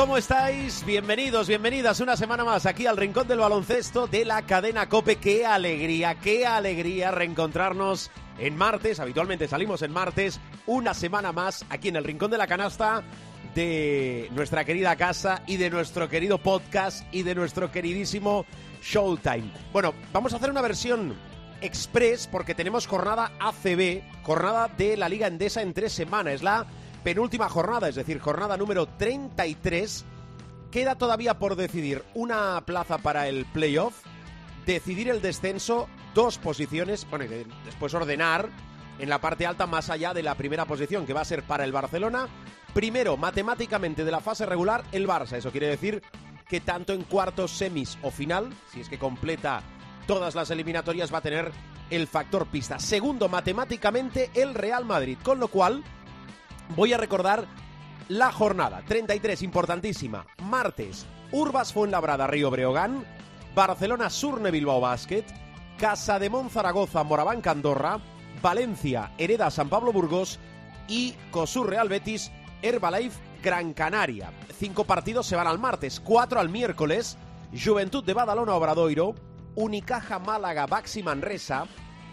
¿Cómo estáis? Bienvenidos, bienvenidas una semana más aquí al Rincón del Baloncesto de la cadena Cope. ¡Qué alegría, qué alegría reencontrarnos en martes! Habitualmente salimos en martes, una semana más aquí en el Rincón de la Canasta de nuestra querida casa y de nuestro querido podcast y de nuestro queridísimo Showtime. Bueno, vamos a hacer una versión express porque tenemos jornada ACB, jornada de la Liga Endesa en tres semanas. La penúltima jornada, es decir, jornada número 33. Queda todavía por decidir una plaza para el playoff, decidir el descenso, dos posiciones, bueno, después ordenar en la parte alta más allá de la primera posición, que va a ser para el Barcelona. Primero, matemáticamente de la fase regular, el Barça. Eso quiere decir que tanto en cuartos, semis o final, si es que completa todas las eliminatorias, va a tener el factor pista. Segundo, matemáticamente, el Real Madrid. Con lo cual, voy a recordar la jornada 33, importantísima. Martes, Urbas Fuenlabrada, Río Breogán. Barcelona, Surne, Bilbao Basket. Casa de Zaragoza, Moraván, Andorra. Valencia, Hereda, San Pablo, Burgos. Y Cosur, Real Betis, Herbalife, Gran Canaria. Cinco partidos se van al martes, cuatro al miércoles. Juventud de Badalona, Obradoiro. Unicaja, Málaga, Baxi Manresa.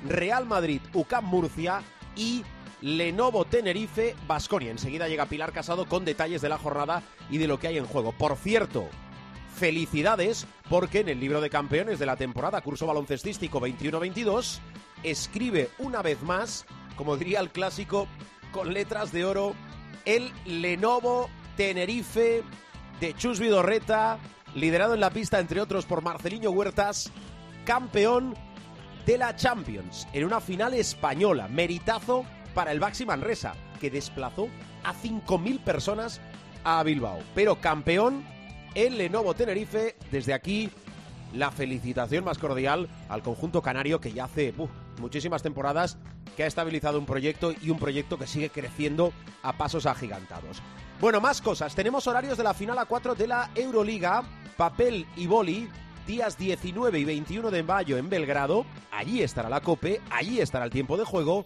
Real Madrid, UCAM Murcia. Y Lenovo Tenerife Basconia. Enseguida llega Pilar Casado con detalles de la jornada y de lo que hay en juego. Por cierto, felicidades porque en el libro de campeones de la temporada curso baloncestístico 21-22 escribe una vez más, como diría el clásico, con letras de oro, el Lenovo Tenerife de Chus Vidorreta, liderado en la pista entre otros por Marceliño Huertas, campeón de la Champions en una final española. Meritazo para el Baxi Manresa, que desplazó a 5.000 personas a Bilbao. Pero campeón el Lenovo Tenerife. Desde aquí, la felicitación más cordial al conjunto canario que ya hace muchísimas temporadas que ha estabilizado un proyecto y un proyecto que sigue creciendo a pasos agigantados. Bueno, más cosas. Tenemos horarios de la final a 4 de la Euroliga, papel y boli, días 19 y 21 de mayo en Belgrado. Allí estará la COPE, allí estará el tiempo de juego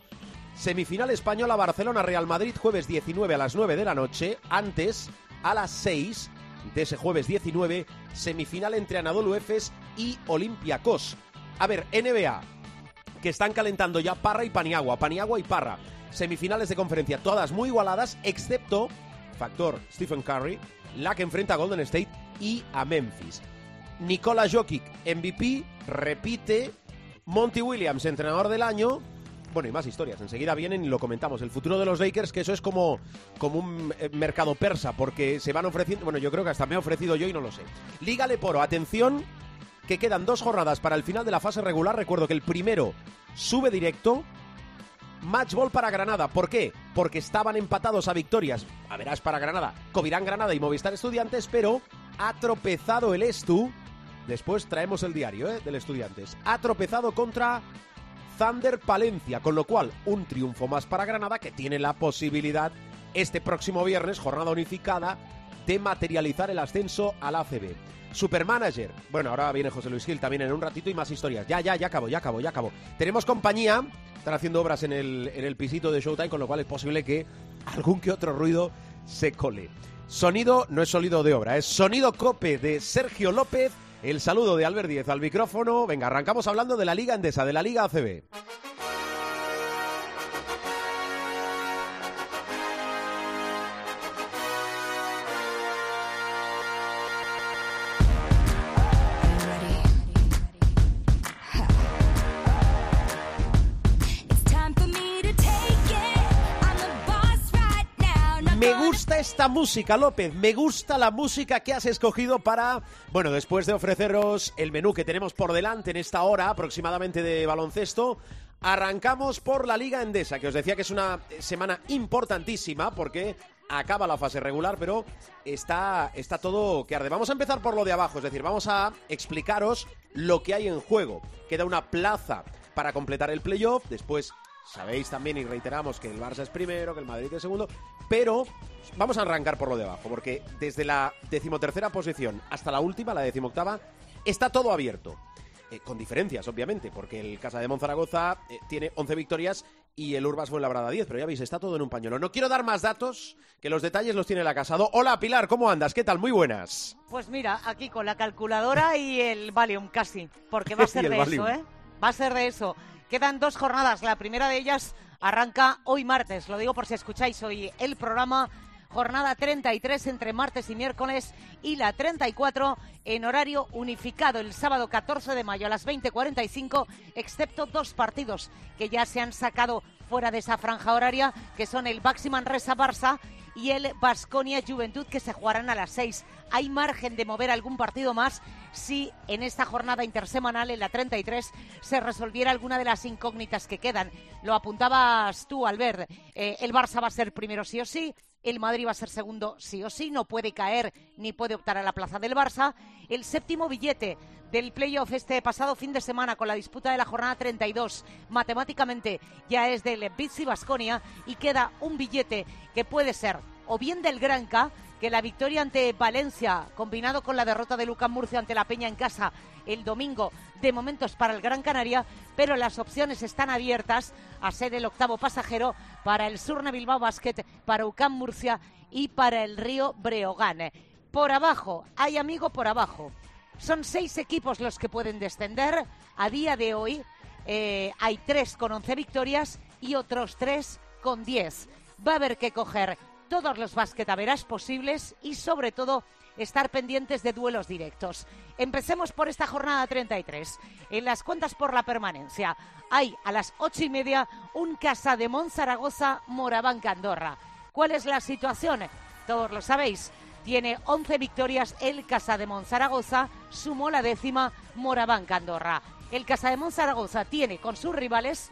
Semifinal española Barcelona-Real Madrid jueves 19 a las 9 de la noche. Antes, a las 6 de ese jueves 19, semifinal entre Anadolu Efes y Olympiacos. A ver, NBA, que están calentando ya Parra y Paniagua, Paniagua y Parra. Semifinales de conferencia, todas muy igualadas, excepto, factor Stephen Curry, la que enfrenta a Golden State y a Memphis. Nikola Jokic, MVP, repite. Monty Williams, entrenador del año, bueno, y más historias. Enseguida vienen y lo comentamos. El futuro de los Lakers, que eso es como, como un eh, mercado persa, porque se van ofreciendo. Bueno, yo creo que hasta me he ofrecido yo y no lo sé. Liga Leporo, atención, que quedan dos jornadas para el final de la fase regular. Recuerdo que el primero sube directo. Match ball para Granada. ¿Por qué? Porque estaban empatados a victorias. A verás para Granada. Covirán Granada y Movistar Estudiantes, pero ha tropezado el Estu. Después traemos el diario ¿eh? del Estudiantes. Ha tropezado contra Thunder Palencia, con lo cual un triunfo más para Granada que tiene la posibilidad este próximo viernes, jornada unificada, de materializar el ascenso al ACB. Supermanager. Bueno, ahora viene José Luis Gil también en un ratito y más historias. Ya, ya, ya acabo, ya acabo, ya acabo. Tenemos compañía, están haciendo obras en el, en el pisito de Showtime, con lo cual es posible que algún que otro ruido se cole. Sonido no es sonido de obra, es sonido cope de Sergio López el saludo de Albert Díez al micrófono. Venga, arrancamos hablando de la Liga Endesa, de la Liga ACB. Esta música, López. Me gusta la música que has escogido para, bueno, después de ofreceros el menú que tenemos por delante en esta hora aproximadamente de baloncesto, arrancamos por la Liga Endesa, que os decía que es una semana importantísima porque acaba la fase regular, pero está, está todo que arde. Vamos a empezar por lo de abajo, es decir, vamos a explicaros lo que hay en juego. Queda una plaza para completar el playoff. Después sabéis también y reiteramos que el Barça es primero, que el Madrid es segundo, pero vamos a arrancar por lo de abajo, porque desde la decimotercera posición hasta la última, la decimoctava, está todo abierto. Eh, con diferencias, obviamente, porque el Casa de Monzaragoza eh, tiene 11 victorias y el Urbas fue labrada 10, pero ya veis, está todo en un pañuelo. No quiero dar más datos, que los detalles los tiene la Casado. Hola Pilar, ¿cómo andas? ¿Qué tal? Muy buenas. Pues mira, aquí con la calculadora y el Valium casi, porque va a ser de eso, ¿eh? Va a ser de eso. Quedan dos jornadas, la primera de ellas arranca hoy martes, lo digo por si escucháis hoy el programa. Jornada 33 entre martes y miércoles y la 34 en horario unificado el sábado 14 de mayo a las 20.45, excepto dos partidos que ya se han sacado fuera de esa franja horaria, que son el Baxi Manresa Barça y el Basconia Juventud, que se jugarán a las 6. Hay margen de mover algún partido más si en esta jornada intersemanal, en la 33, se resolviera alguna de las incógnitas que quedan. Lo apuntabas tú, Albert. Eh, el Barça va a ser primero sí o sí. El Madrid va a ser segundo sí o sí, no puede caer ni puede optar a la plaza del Barça. El séptimo billete del playoff este pasado fin de semana con la disputa de la jornada 32 matemáticamente ya es del Bizzi Basconia y queda un billete que puede ser o bien del Granca que la victoria ante Valencia combinado con la derrota de Lucas Murcia ante la Peña en casa el domingo de momentos para el Gran Canaria, pero las opciones están abiertas a ser el octavo pasajero para el Surne Bilbao Basket, para UCAM Murcia y para el Río Breogán. Por abajo, hay amigo por abajo. Son seis equipos los que pueden descender. A día de hoy eh, hay tres con once victorias y otros tres con diez. Va a haber que coger todos los basquetaveras posibles y sobre todo estar pendientes de duelos directos. Empecemos por esta jornada 33. En las cuentas por la permanencia hay a las ocho y media un Casa de Monzaragoza Moraván Andorra. ¿Cuál es la situación? Todos lo sabéis. Tiene 11 victorias el Casa de Monzaragoza, sumó la décima Moraván Andorra. El Casa de Monzaragoza tiene con sus rivales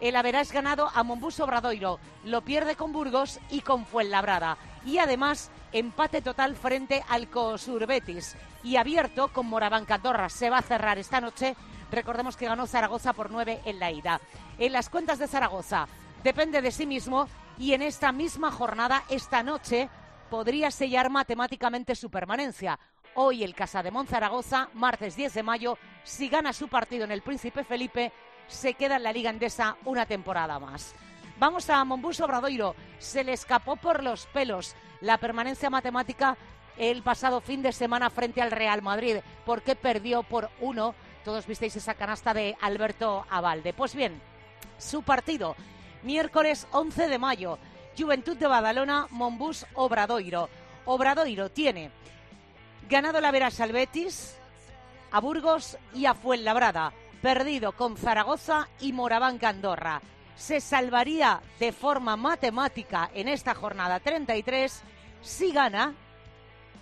el haberás ganado a Monbus Obradoiro, lo pierde con Burgos y con Fuenlabrada. Y además, empate total frente al Cosur Betis. Y abierto con Moraván Andorra. Se va a cerrar esta noche. Recordemos que ganó Zaragoza por nueve en la ida. En las cuentas de Zaragoza depende de sí mismo y en esta misma jornada, esta noche, podría sellar matemáticamente su permanencia. Hoy el Casa de Monzaragoza, martes 10 de mayo, si gana su partido en el Príncipe Felipe, se queda en la Liga Endesa una temporada más. Vamos a Monbus Obradoiro. Se le escapó por los pelos la permanencia matemática el pasado fin de semana frente al Real Madrid, porque perdió por uno. Todos visteis esa canasta de Alberto Avalde. Pues bien, su partido, miércoles 11 de mayo, Juventud de Badalona, Monbus Obradoiro. Obradoiro tiene ganado la Veras al Betis, a Burgos y a Fuenlabrada perdido con Zaragoza y Moraván Andorra. Se salvaría de forma matemática en esta jornada 33 si gana,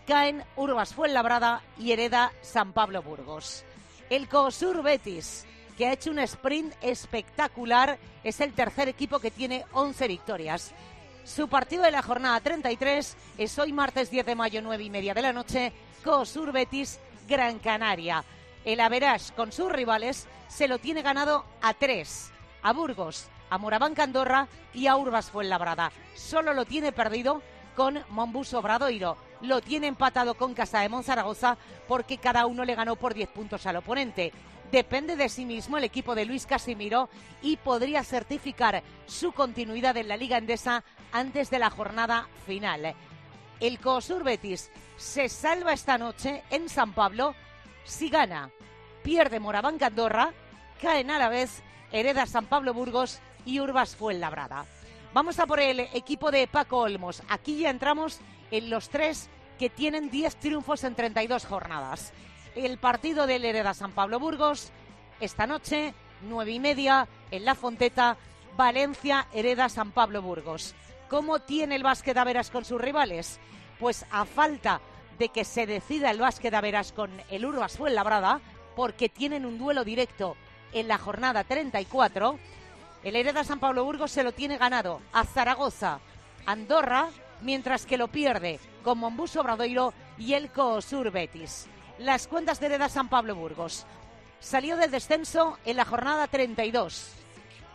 caen Urbas Fuenlabrada y hereda San Pablo Burgos. El COSUR Betis, que ha hecho un sprint espectacular, es el tercer equipo que tiene 11 victorias. Su partido de la jornada 33 es hoy martes 10 de mayo, 9 y media de la noche, COSUR Betis, Gran Canaria. El Average con sus rivales se lo tiene ganado a tres. A Burgos, a Moraván Candorra y a Urbas Fuenlabrada. Solo lo tiene perdido con Monbus Obradoiro. Lo tiene empatado con Casa de Monzaragoza porque cada uno le ganó por 10 puntos al oponente. Depende de sí mismo el equipo de Luis Casimiro y podría certificar su continuidad en la Liga Endesa antes de la jornada final. El COSUR Betis se salva esta noche en San Pablo si gana, pierde Moraván Andorra, caen a la vez hereda San Pablo Burgos y Urbas Fuenlabrada. Vamos a por el equipo de Paco Olmos. Aquí ya entramos en los tres que tienen 10 triunfos en 32 jornadas. El partido del Hereda San Pablo Burgos, esta noche, nueve y media, en La Fonteta, Valencia, Hereda San Pablo Burgos. ¿Cómo tiene el básquet a veras con sus rivales? Pues a falta de que se decida el básquet a veras con el Urbas Fuenlabrada, porque tienen un duelo directo en la jornada 34. El Hereda San Pablo Burgos se lo tiene ganado a Zaragoza, Andorra, mientras que lo pierde con Monbus Obradoiro y el COSUR Betis. Las cuentas de Hereda San Pablo Burgos. salió del descenso en la jornada 32.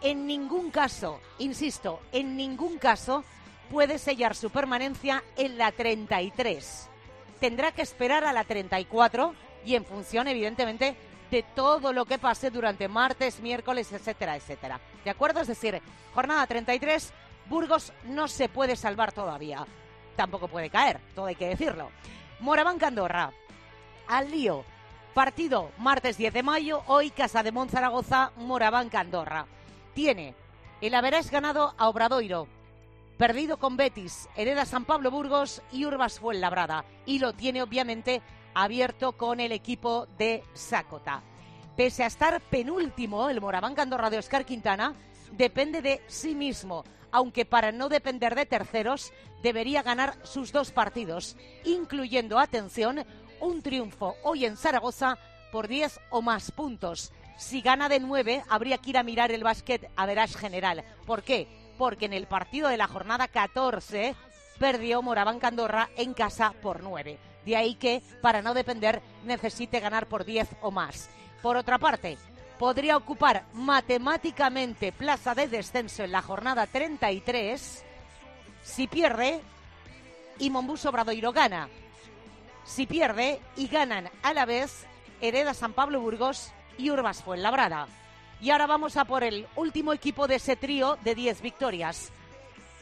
En ningún caso, insisto, en ningún caso puede sellar su permanencia en la 33. Tendrá que esperar a la 34 y en función, evidentemente, de todo lo que pase durante martes, miércoles, etcétera, etcétera. ¿De acuerdo? Es decir, jornada 33, Burgos no se puede salvar todavía. Tampoco puede caer, todo hay que decirlo. Moraván Andorra, al lío. Partido martes 10 de mayo, hoy Casa de Monzaragoza, Moraván Andorra. Tiene el haberás ganado a Obradoiro, perdido con Betis, Hereda San Pablo Burgos y Urbas Fuenlabrada. Y lo tiene obviamente abierto con el equipo de Sacota. Pese a estar penúltimo, el Moraván Andorra de Oscar Quintana depende de sí mismo, aunque para no depender de terceros debería ganar sus dos partidos, incluyendo, atención, un triunfo hoy en Zaragoza por 10 o más puntos. Si gana de 9, habría que ir a mirar el básquet a verás general. ¿Por qué? Porque en el partido de la jornada 14 perdió Moraván Candorra en casa por 9. De ahí que, para no depender, necesite ganar por 10 o más. Por otra parte, podría ocupar matemáticamente plaza de descenso en la jornada 33 si pierde y Mombus Obradoiro gana. Si pierde y ganan a la vez Hereda San Pablo Burgos y Urbas Fuenlabrada. Y ahora vamos a por el último equipo de ese trío de 10 victorias,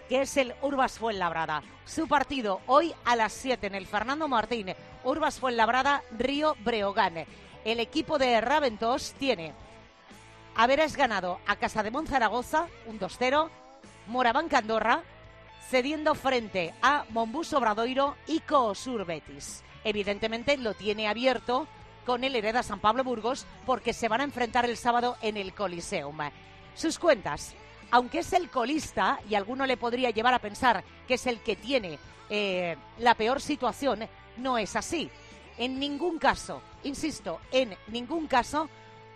que es el Urbas Fuenlabrada. Su partido hoy a las 7 en el Fernando Martín, Urbas Fuenlabrada, Río Breogán. El equipo de Raventos tiene haberes ganado a Casa de Monzaragoza, un 2-0, Moraván Candorra, cediendo frente a Mombus Obradoiro y Coosur Betis. Evidentemente lo tiene abierto con el Hereda San Pablo Burgos porque se van a enfrentar el sábado en el Coliseum. Sus cuentas, aunque es el colista y alguno le podría llevar a pensar que es el que tiene eh, la peor situación, no es así. En ningún caso, insisto, en ningún caso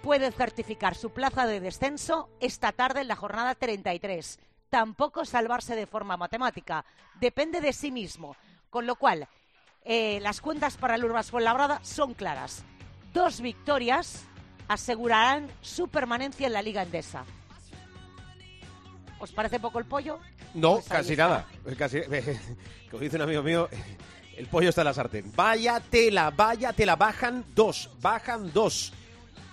puede certificar su plaza de descenso esta tarde en la jornada 33. Tampoco salvarse de forma matemática. Depende de sí mismo. Con lo cual, eh, las cuentas para el Urbas Fuenlabrada son claras dos victorias asegurarán su permanencia en la Liga Endesa. ¿Os parece poco el pollo? No, pues casi nada. Casi, como dice un amigo mío, el pollo está en la sartén. Vaya tela, vaya tela. Bajan dos, bajan dos.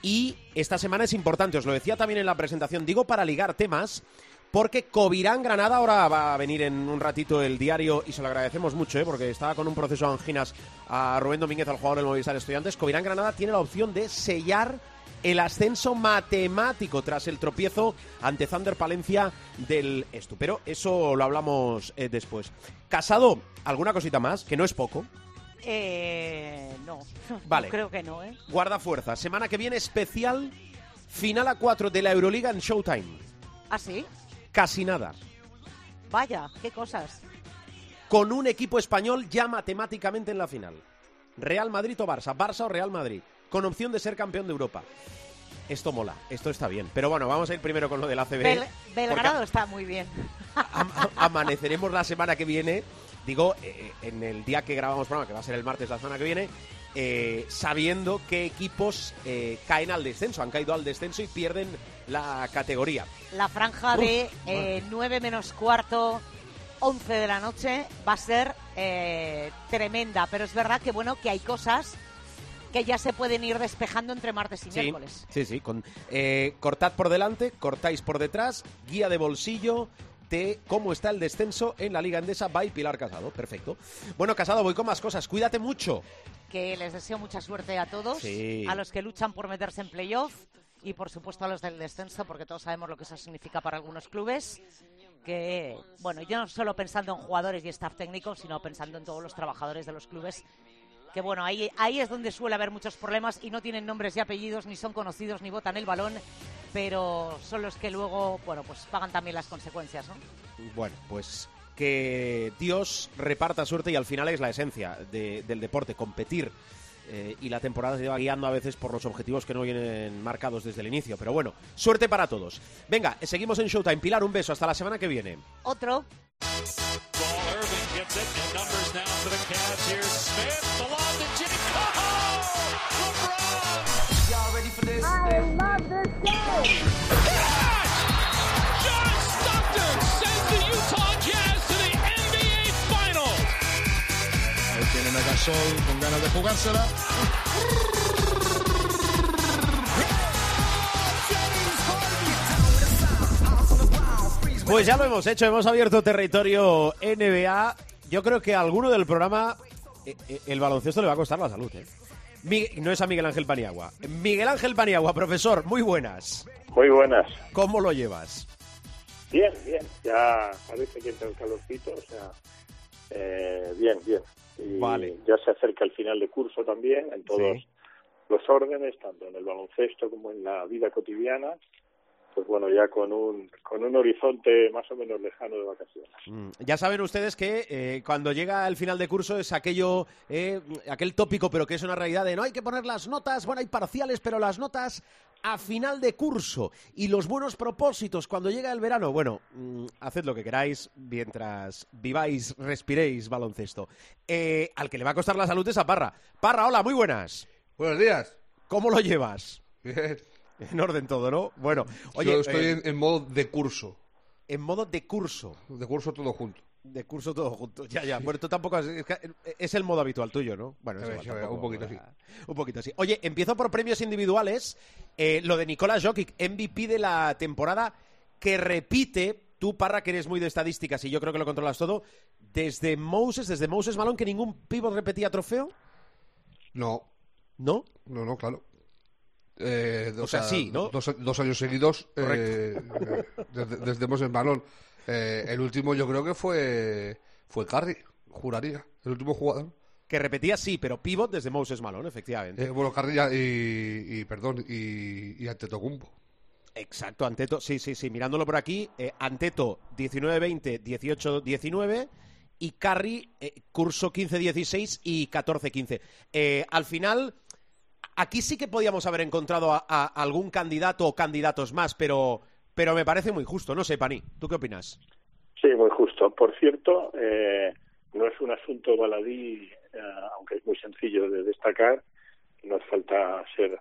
Y esta semana es importante, os lo decía también en la presentación, digo para ligar temas, porque Covirán Granada, ahora va a venir en un ratito el diario y se lo agradecemos mucho, ¿eh? porque estaba con un proceso de anginas a Rubén Domínguez, al jugador del Movistar Estudiantes. Covirán Granada tiene la opción de sellar el ascenso matemático tras el tropiezo ante Thunder Palencia del Estu. Pero eso lo hablamos eh, después. Casado, ¿alguna cosita más? Que no es poco. Eh, no. Vale. creo que no, ¿eh? Guarda fuerza. Semana que viene especial, final a 4 de la Euroliga en Showtime. ¿Ah, sí? Casi nada. Vaya, qué cosas. Con un equipo español ya matemáticamente en la final. Real Madrid o Barça, Barça o Real Madrid, con opción de ser campeón de Europa. Esto mola, esto está bien. Pero bueno, vamos a ir primero con lo del ACB. Belgrado está muy bien. amaneceremos la semana que viene, digo, eh, en el día que grabamos programa, que va a ser el martes la semana que viene, eh, sabiendo qué equipos eh, caen al descenso, han caído al descenso y pierden la categoría. La franja de 9 eh, menos cuarto, 11 de la noche va a ser tremenda, pero es verdad que bueno que hay cosas que ya se pueden ir despejando entre martes y miércoles. Sí, sí, con, cortad por delante, cortáis por detrás, guía de bolsillo, de cómo está el descenso en la Liga Endesa by Pilar Casado. Perfecto. Bueno, Casado, voy con más cosas. Cuídate mucho que les deseo mucha suerte a todos, a los que luchan por meterse en playoff y por supuesto a los del descenso, porque todos sabemos lo que eso significa para algunos clubes. Que, bueno, yo no solo pensando en jugadores y staff técnico, sino pensando en todos los trabajadores de los clubes. Que bueno, ahí, ahí es donde suele haber muchos problemas y no tienen nombres y apellidos, ni son conocidos, ni votan el balón, pero son los que luego, bueno, pues pagan también las consecuencias, ¿no? Bueno, pues que Dios reparta suerte y al final es la esencia del deporte, competir. Eh, y la temporada se lleva guiando a veces por los objetivos que no vienen marcados desde el inicio. Pero bueno, suerte para todos. Venga, seguimos en Showtime. Pilar, un beso. Hasta la semana que viene. Otro. Con ganas de jugársela. Pues ya lo hemos hecho, hemos abierto territorio NBA. Yo creo que a alguno del programa eh, eh, el baloncesto le va a costar la salud. ¿eh? no es a Miguel Ángel Paniagua. Miguel Ángel Paniagua, profesor, muy buenas. Muy buenas. ¿Cómo lo llevas? Bien, bien. Ya parece que entra el calorcito, o sea, bien, bien. Y vale. ya se acerca el final de curso también en todos los órdenes, tanto en el baloncesto como en la vida cotidiana. Pues bueno, ya con un, con un horizonte más o menos lejano de vacaciones. Mm, ya saben ustedes que eh, cuando llega el final de curso es aquello, eh, aquel tópico, pero que es una realidad de no hay que poner las notas, bueno, hay parciales, pero las notas a final de curso y los buenos propósitos cuando llega el verano. Bueno, mm, haced lo que queráis mientras viváis, respiréis baloncesto. Eh, al que le va a costar la salud es a Parra. Parra, hola, muy buenas. Buenos días. ¿Cómo lo llevas? Bien. En orden todo, ¿no? Bueno, oye. Yo estoy eh, en, modo de curso. En modo de curso. De curso todo junto. De curso todo junto. Ya, ya. Bueno, tú tampoco. Es, el modo habitual tuyo, ¿no? Bueno, un poquito así. Un poquito así. Oye, empiezo por premios individuales. Eh, lo de Nicolás Jokic, MVP de la temporada, que repite. Tú, Parra, que eres muy de estadísticas y yo creo que lo controlas todo. Desde Moses, desde Moses Malone, que ningún pívot repetía trofeo. No. ¿No? No, no, claro. Eh, o, sea, sí, ¿no? Dos, años seguidos eh, desde, desde Moses Malone. Eh, el último yo creo que fue fue Curry, juraría, el último jugador. Que repetía sí, pero pivot desde Moses Malone, efectivamente. Eh, bueno, Curry y, perdón, y, y Antetokounmpo. Exacto, Anteto, sí, sí, sí, mirándolo por aquí, eh, Anteto 19-20, 18-19 y Curry eh, curso 15-16 y 14-15. Eh, al final, aquí sí que podíamos haber encontrado a algún candidato o candidatos más, pero pero me parece muy justo, no sé, Pani, ¿tú qué opinas? Sí, muy justo. Por cierto, eh, no es un asunto baladí, eh, aunque es muy sencillo de destacar, no hace falta ser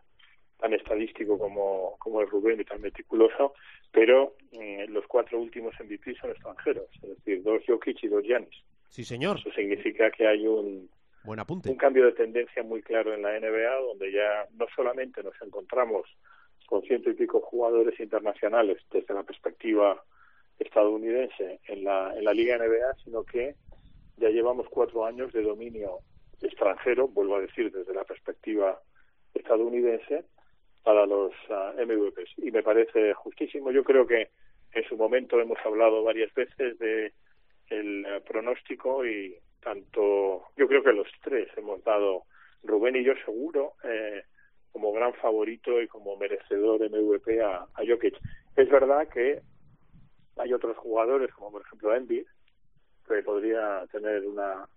tan estadístico como, como es Rubén y tan meticuloso, pero eh, los cuatro últimos MVP son extranjeros, es decir, dos Jokic y dos Giannis. Sí, señor. Eso significa que hay un, Buen apunte. un cambio de tendencia muy claro en la NBA, donde ya no solamente nos encontramos con ciento y pico jugadores internacionales desde la perspectiva estadounidense en la, en la Liga NBA, sino que ya llevamos cuatro años de dominio extranjero, vuelvo a decir, desde la perspectiva estadounidense, para los uh, MVPs. Y me parece justísimo. Yo creo que en su momento hemos hablado varias veces de el uh, pronóstico y tanto, yo creo que los tres hemos dado, Rubén y yo seguro, eh, como gran favorito y como merecedor MVP a, a Jokic. Es verdad que hay otros jugadores, como por ejemplo Embiid, que podría tener una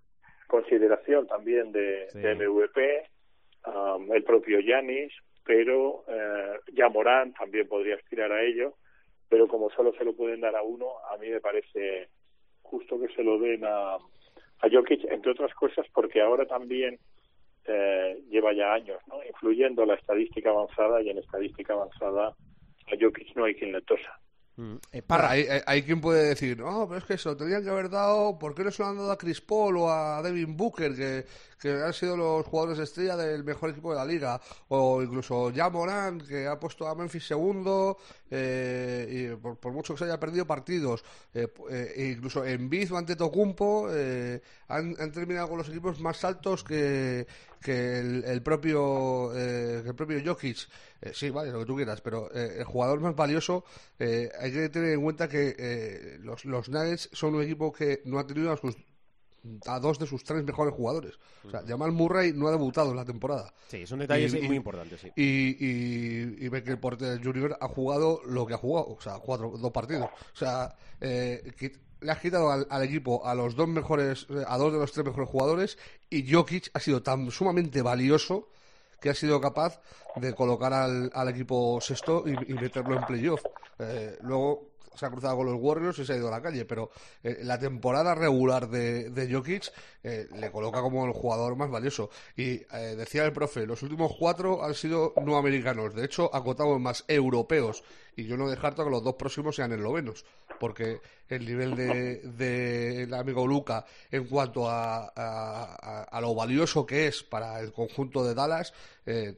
consideración también de, MVP, um, el propio Yanis, pero eh, ya Morán también podría aspirar a ello, pero como solo se lo pueden dar a uno, a mí me parece justo que se lo den a, a Jokic, entre otras cosas porque ahora también eh, lleva ya años ¿no? influyendo la estadística avanzada y en estadística avanzada a Jokic no hay quien le tosa. Mm, eh, hay, quien puede decir, no, pero es que eso, tendrían que haber dado, ¿por qué no se lo han dado a Chris Paul o a Devin Booker, que, que han sido los jugadores de estrella del mejor equipo de la liga? O incluso ya Morán, que ha puesto a Memphis segundo, eh, y por, mucho que se haya perdido partidos, eh, e incluso en Biz o ante Tocumpo, han, han, terminado con los equipos más altos que, que el, propio que el propio Jokic. sí, vale, lo que tú quieras, pero el jugador más valioso hay que tener en cuenta que eh, los, los Nuggets son un equipo que no ha tenido a, dos de sus tres mejores jugadores. O sea, Jamal Murray no ha debutado en la temporada. Sí, es un detalle muy importante, sí. Y, y, y ve que el Porter Junior ha jugado lo que ha jugado, o sea, cuatro, dos partidos. O sea, eh, le has quitado al, equipo a los dos mejores, a dos de los tres mejores jugadores y Jokic ha sido tan sumamente valioso que ha sido capaz de colocar al, al equipo sexto y, meterlo en playoff. Eh, luego se ha cruzado con los Warriors y se ha ido a la calle, pero eh, la temporada regular de, de Jokic eh, le coloca como el jugador más valioso. Y eh, decía el profe, los últimos cuatro han sido no americanos, de hecho, acotado en más europeos. Y yo no descarto que los dos próximos sean eslovenos, porque el nivel de, el amigo Luca en cuanto a, a, lo valioso que es para el conjunto de Dallas,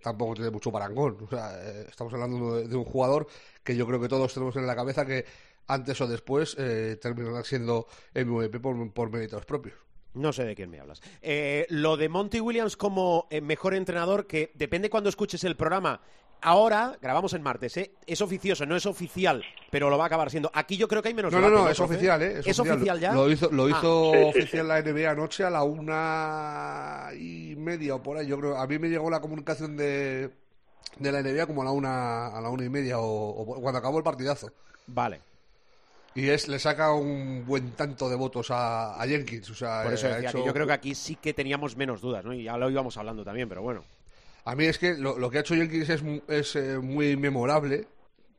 tampoco tiene mucho parangón. O sea, estamos hablando de, de un jugador que yo creo que todos tenemos en la cabeza que antes o después eh, terminará siendo MVP por, por méritos propios. No sé de quién me hablas. Eh, lo de Monty Williams como eh, mejor entrenador, que depende cuando escuches el programa. Ahora, grabamos en martes, ¿eh? es oficioso, no es oficial, pero lo va a acabar siendo. Aquí yo creo que hay menos No, no, no, es oficial, ¿eh? Es, oficial. ya? Lo hizo, lo ah. hizo oficial la NBA anoche a la una y media o por ahí. Yo creo, a mí me llegó la comunicación de, de la NBA como a la una, a la una y media o cuando acabó el partidazo. Vale. Y es, le saca un buen tanto de votos a, Jenkins. O sea, Por eso decía que yo creo que aquí sí que teníamos menos dudas, ¿no? Y ya lo íbamos hablando también, pero bueno. A mí es que lo, que ha hecho Jenkins es, es eh, muy memorable.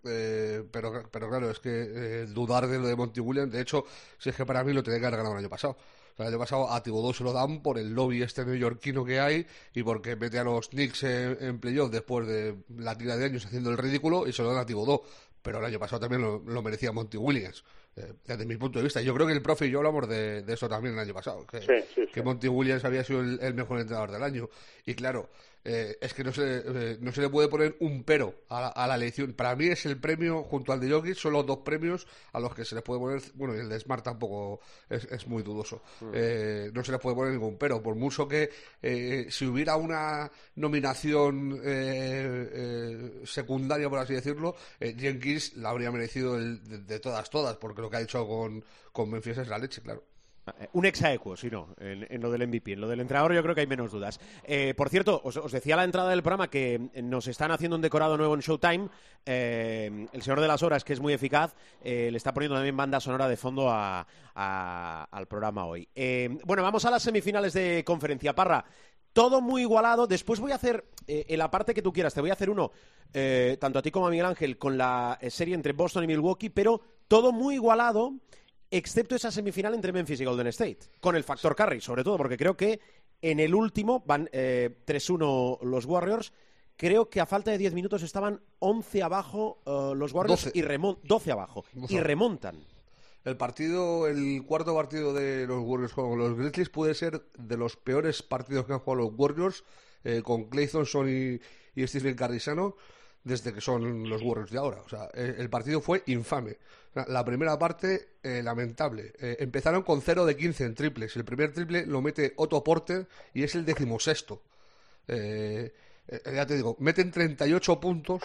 Eh, pero, pero claro, es que eh, dudar de lo de Monty Williams, de hecho, si es que para mí lo tenía que haber ganado el año pasado. el año pasado a Tibodó se lo dan por el lobby este neoyorquino que hay y porque mete a los Knicks en playoff después de la tira de años haciendo el ridículo y se lo dan a Tibodó pero el año pasado también lo, merecía Monty Williams, eh, desde mi punto de vista. Yo creo que el profe y yo hablamos de, de eso también el año pasado, que, que Monty Williams había sido el, mejor entrenador del año. Y claro, eh, es que no se, eh, no se le puede poner un pero a la, elección. Para mí es el premio, junto al de Jokic, son los dos premios a los que se les puede poner, bueno, y el de Smart tampoco es, muy dudoso. Mm. Eh, no se les puede poner ningún pero, por mucho que si hubiera una nominación secundaria, por así decirlo, Jenkins la habría merecido de, todas, todas, porque lo que ha hecho con, con Memphis es la leche, claro. Eh, un exaequo, si no, en, lo del MVP. En lo del entrenador yo creo que hay menos dudas. Eh, por cierto, os, decía a la entrada del programa que nos están haciendo un decorado nuevo en Showtime. Eh, el señor de las horas, que es muy eficaz, le está poniendo también banda sonora de fondo al programa hoy. bueno, vamos a las semifinales de conferencia. Parra, todo muy igualado. Después voy a hacer, en la parte que tú quieras, te voy a hacer uno, tanto a ti como a Miguel Ángel, con la serie entre Boston y Milwaukee, pero todo muy igualado excepto esa semifinal entre Memphis y Golden State, con el factor carry, sobre todo, porque creo que en el último van 3-1 eh, los Warriors. Creo que a falta de 10 minutos estaban 11 abajo eh, los Warriors y 12 abajo y remontan. El partido, el cuarto partido de los Warriors con los Grizzlies puede ser de los peores partidos que han jugado los Warriors eh, con Clay Thompson y, y Stephen Carrisano desde que son los Warriors de ahora. O sea, el partido fue infame. La primera parte, eh, lamentable. Eh, empezaron con 0 de 15 en triples. El primer triple lo mete Otto Porter y es el decimosexto. Eh, ya te digo, meten 38 puntos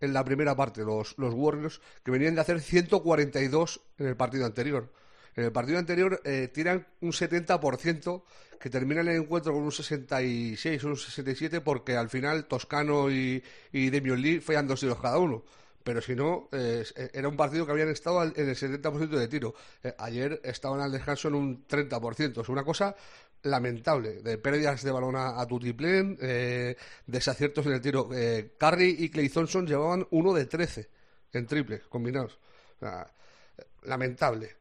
en la primera parte los, los Warriors, que venían de hacer 142 en el partido anterior. En el partido anterior tiran un 70%, que termina el encuentro con un 66 o un 67, porque al final Toscano y, y Demion Lee fallan dos tiros cada uno pero si no, eh, era un partido que habían estado en el 70% de tiro. Eh, ayer estaban al descanso en un 30%. Es una cosa lamentable, de pérdidas de balón a, a tutiplén, eh, desaciertos en el tiro. Eh, Curry y Clay Thompson llevaban uno de 13 en triple combinados. lamentable.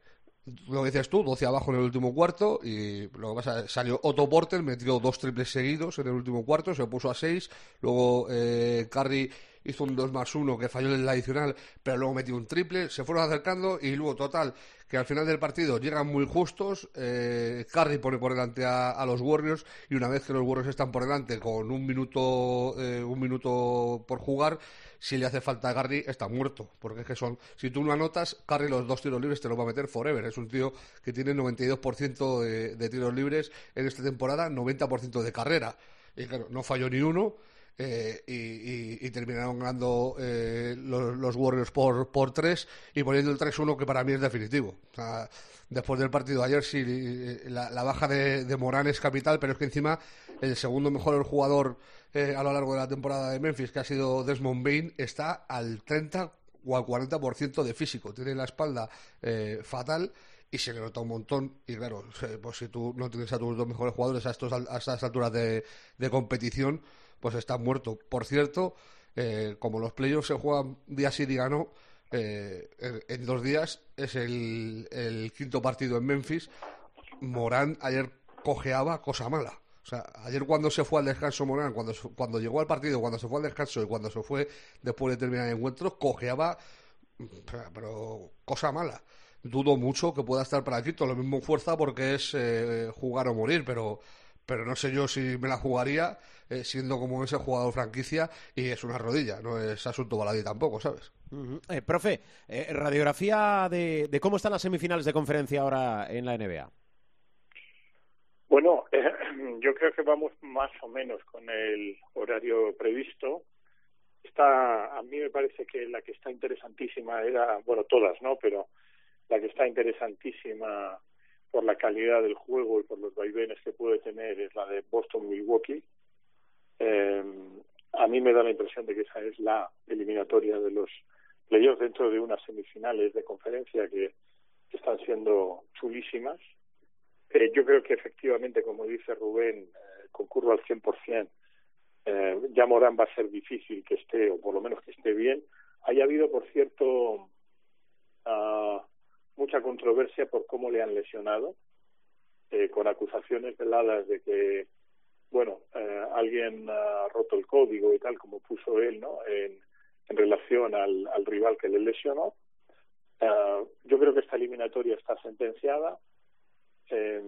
Lo dices tú, 12 abajo en el último cuarto y lo que pasa salió Otto Porter, metió dos triples seguidos en el último cuarto, se puso a 6, luego eh, Curry hizo un 2 más 1 que falló en el adicional, pero luego metió un triple, se fueron acercando y luego, total, que al final del partido llegan muy justos, eh, Curry pone por delante a, los Warriors y una vez que los Warriors están por delante con un minuto, eh, un minuto por jugar, si le hace falta a Curry está muerto, porque es que son, si tú no anotas, Curry los dos tiros libres te los va a meter forever, es un tío que tiene 92% de, de tiros libres en esta temporada, 90% de carrera, y claro, no falló ni uno, eh, y, terminaron ganando eh, los, Warriors por, por 3 y poniendo el 3-1 que para mí es definitivo. después del partido de ayer sí, eh, la, baja de, Morán es capital, pero es que encima el segundo mejor jugador a lo largo de la temporada de Memphis, que ha sido Desmond Bain, está al 30 o al 40% de físico. Tiene la espalda fatal y se le nota un montón. Y claro, pues si tú no tienes a tus dos mejores jugadores a, estos, a estas alturas de competición, pues está muerto. Por cierto, eh, como los playoffs se juegan día sí, día no, eh, en, dos días es el, el, quinto partido en Memphis. Morán ayer cojeaba cosa mala. O sea, ayer cuando se fue al descanso Morán, cuando, cuando llegó al partido, cuando se fue al descanso y cuando se fue después de terminar el encuentro, cojeaba, pero cosa mala. Dudo mucho que pueda estar para Quito, lo mismo fuerza porque es eh, jugar o morir, pero pero no sé yo si me la jugaría eh, siendo como ese jugador franquicia y es una rodilla, no es asunto baladí tampoco, ¿sabes? Eh, profe, eh, radiografía de, cómo están las semifinales de conferencia ahora en la NBA. Bueno, yo creo que vamos más o menos con el horario previsto. Está, a mí me parece que la que está interesantísima era, bueno, todas, ¿no? Pero la que está interesantísima por la calidad del juego y por los vaivenes que puede tener es la de Boston-Milwaukee. Eh, a mí me da la impresión de que esa es la eliminatoria de los playoffs dentro de unas semifinales de conferencia que, están siendo chulísimas. Eh, yo creo que efectivamente, como dice Rubén, eh, concurro al 100%. Eh, ya Morán va a ser difícil que esté, o por lo menos que esté bien. Haya habido, por cierto, uh, mucha controversia por cómo le han lesionado, eh, con acusaciones veladas de que, bueno, eh, alguien ha roto el código y tal, como puso él, ¿no? En, en relación al, al rival que le lesionó. Uh, yo creo que esta eliminatoria está sentenciada. Eh,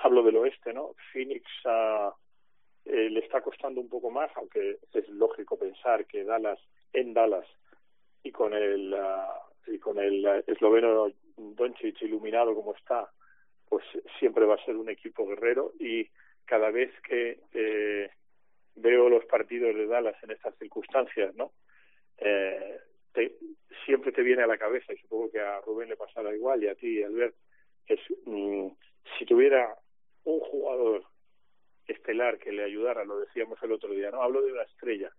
hablo del oeste, ¿no? Phoenix uh, le está costando un poco más, aunque es lógico pensar que Dallas, en Dallas, y con el uh, y con el eh, esloveno Doncic iluminado como está, pues siempre va a ser un equipo guerrero y cada vez que eh, veo los partidos de Dallas en estas circunstancias, ¿no? Eh, te, siempre te viene a la cabeza, y supongo que a Rubén le pasará igual y a ti, Albert, es mm, si tuviera un jugador estelar que le ayudara, lo decíamos el otro día, no hablo de una estrella.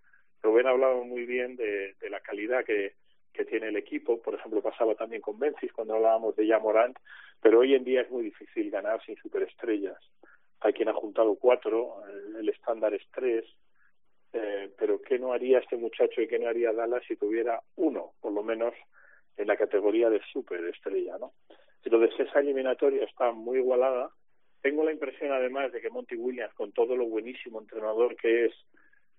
Rubén ha hablado muy bien de, de la calidad que, que tiene el equipo. Por ejemplo, pasaba también con Memphis cuando hablábamos de Jamorant, pero hoy en día es muy difícil ganar sin superestrellas. Hay quien ha juntado cuatro, el estándar es tres, eh, pero ¿qué no haría este muchacho y qué no haría Dallas si tuviera uno, por lo menos, en la categoría de superestrella, ¿no? Entonces esa eliminatoria está muy igualada. Tengo la impresión además de que Monty Williams, con todo lo buenísimo entrenador que es,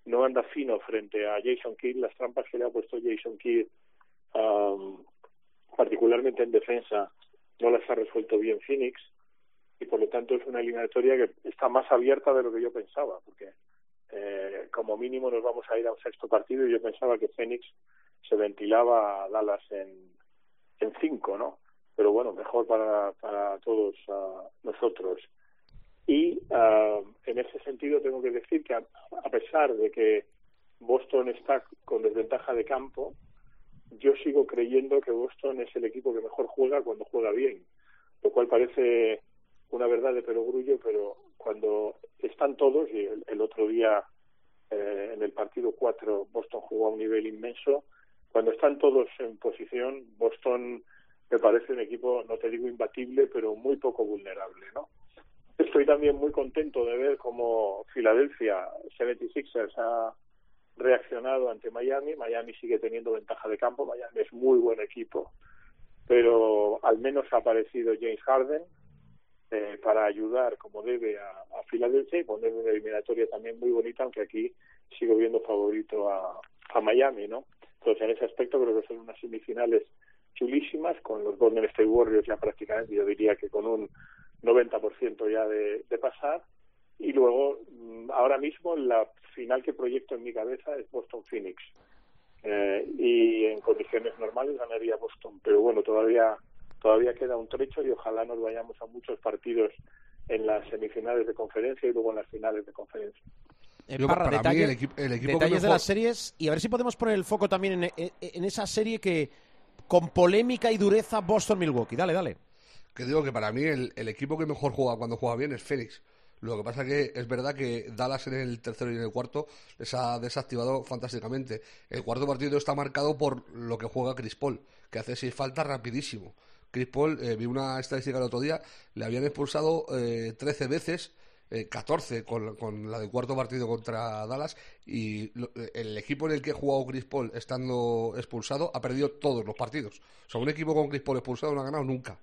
no anda fino frente a Jason Kidd. Las trampas que le ha puesto Jason Kidd particularmente en defensa, no las ha resuelto bien Phoenix y por lo tanto es una eliminatoria que está más abierta de lo que yo pensaba, porque eh, como mínimo nos vamos a ir a un sexto partido y yo pensaba que Phoenix se ventilaba a Dallas en, en cinco, ¿no? Pero bueno, mejor para, para todos uh, nosotros. Y uh, en ese sentido tengo que decir que a pesar de que Boston está con desventaja de campo, yo sigo creyendo que Boston es el equipo que mejor juega cuando juega bien, lo cual parece una verdad de perogrullo, pero cuando están todos, y el, otro día eh, en el partido 4 Boston jugó a un nivel inmenso, cuando están todos en posición, Boston me parece un equipo, no te digo imbatible, pero muy poco vulnerable, ¿no? Estoy también muy contento de ver cómo Filadelfia 76ers ha reaccionado ante Miami. Miami sigue teniendo ventaja de campo. Miami es muy buen equipo, pero al menos ha aparecido James Harden eh, para ayudar como debe a, a Filadelfia y poner una eliminatoria también muy bonita, aunque aquí sigo viendo favorito a, Miami, ¿no? Entonces, en ese aspecto creo que son unas semifinales chulísimas, con los Golden State Warriors ya prácticamente, yo diría que con un 90% ya de pasar, y luego mm, ahora mismo la final que proyecto en mi cabeza es Boston Phoenix eh, y en condiciones normales ganaría Boston pero bueno todavía todavía queda un trecho y ojalá nos vayamos a muchos partidos en las semifinales de conferencia y luego en las finales de conferencia eh, detalles de las series y a ver si podemos poner el foco también en, en esa serie que con polémica y dureza Boston-Milwaukee. Dale, dale. Que digo que para mí el, el, equipo que mejor juega cuando juega bien es Phoenix. Lo que pasa que es verdad que Dallas en el tercero y en el cuarto les ha desactivado fantásticamente. El cuarto partido está marcado por lo que juega Chris Paul, que hace seis faltas rapidísimo. Chris Paul, eh, vi una estadística el otro día, le habían expulsado eh, 13 veces 14 con, la del cuarto partido contra Dallas y el equipo en el que ha jugado Chris Paul estando expulsado ha perdido todos los partidos. O sea, un equipo con Chris Paul expulsado no ha ganado nunca.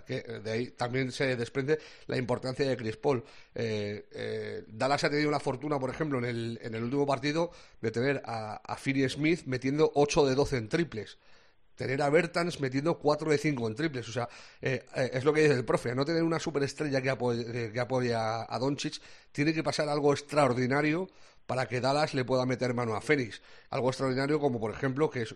Que de ahí también se desprende la importancia de Chris Paul. Eh, eh, Dallas ha tenido una fortuna, por ejemplo, en el, en el último partido de tener a, a Smith metiendo 8 de 12 en triples tener a Bertans metiendo 4 de 5 en triples. O sea, eh, eh, es lo que dice el profe, no tener una superestrella que apoye, que apoya a Doncic, tiene que pasar algo extraordinario para que Dallas le pueda meter mano a Fénix. Algo extraordinario como, por ejemplo, que,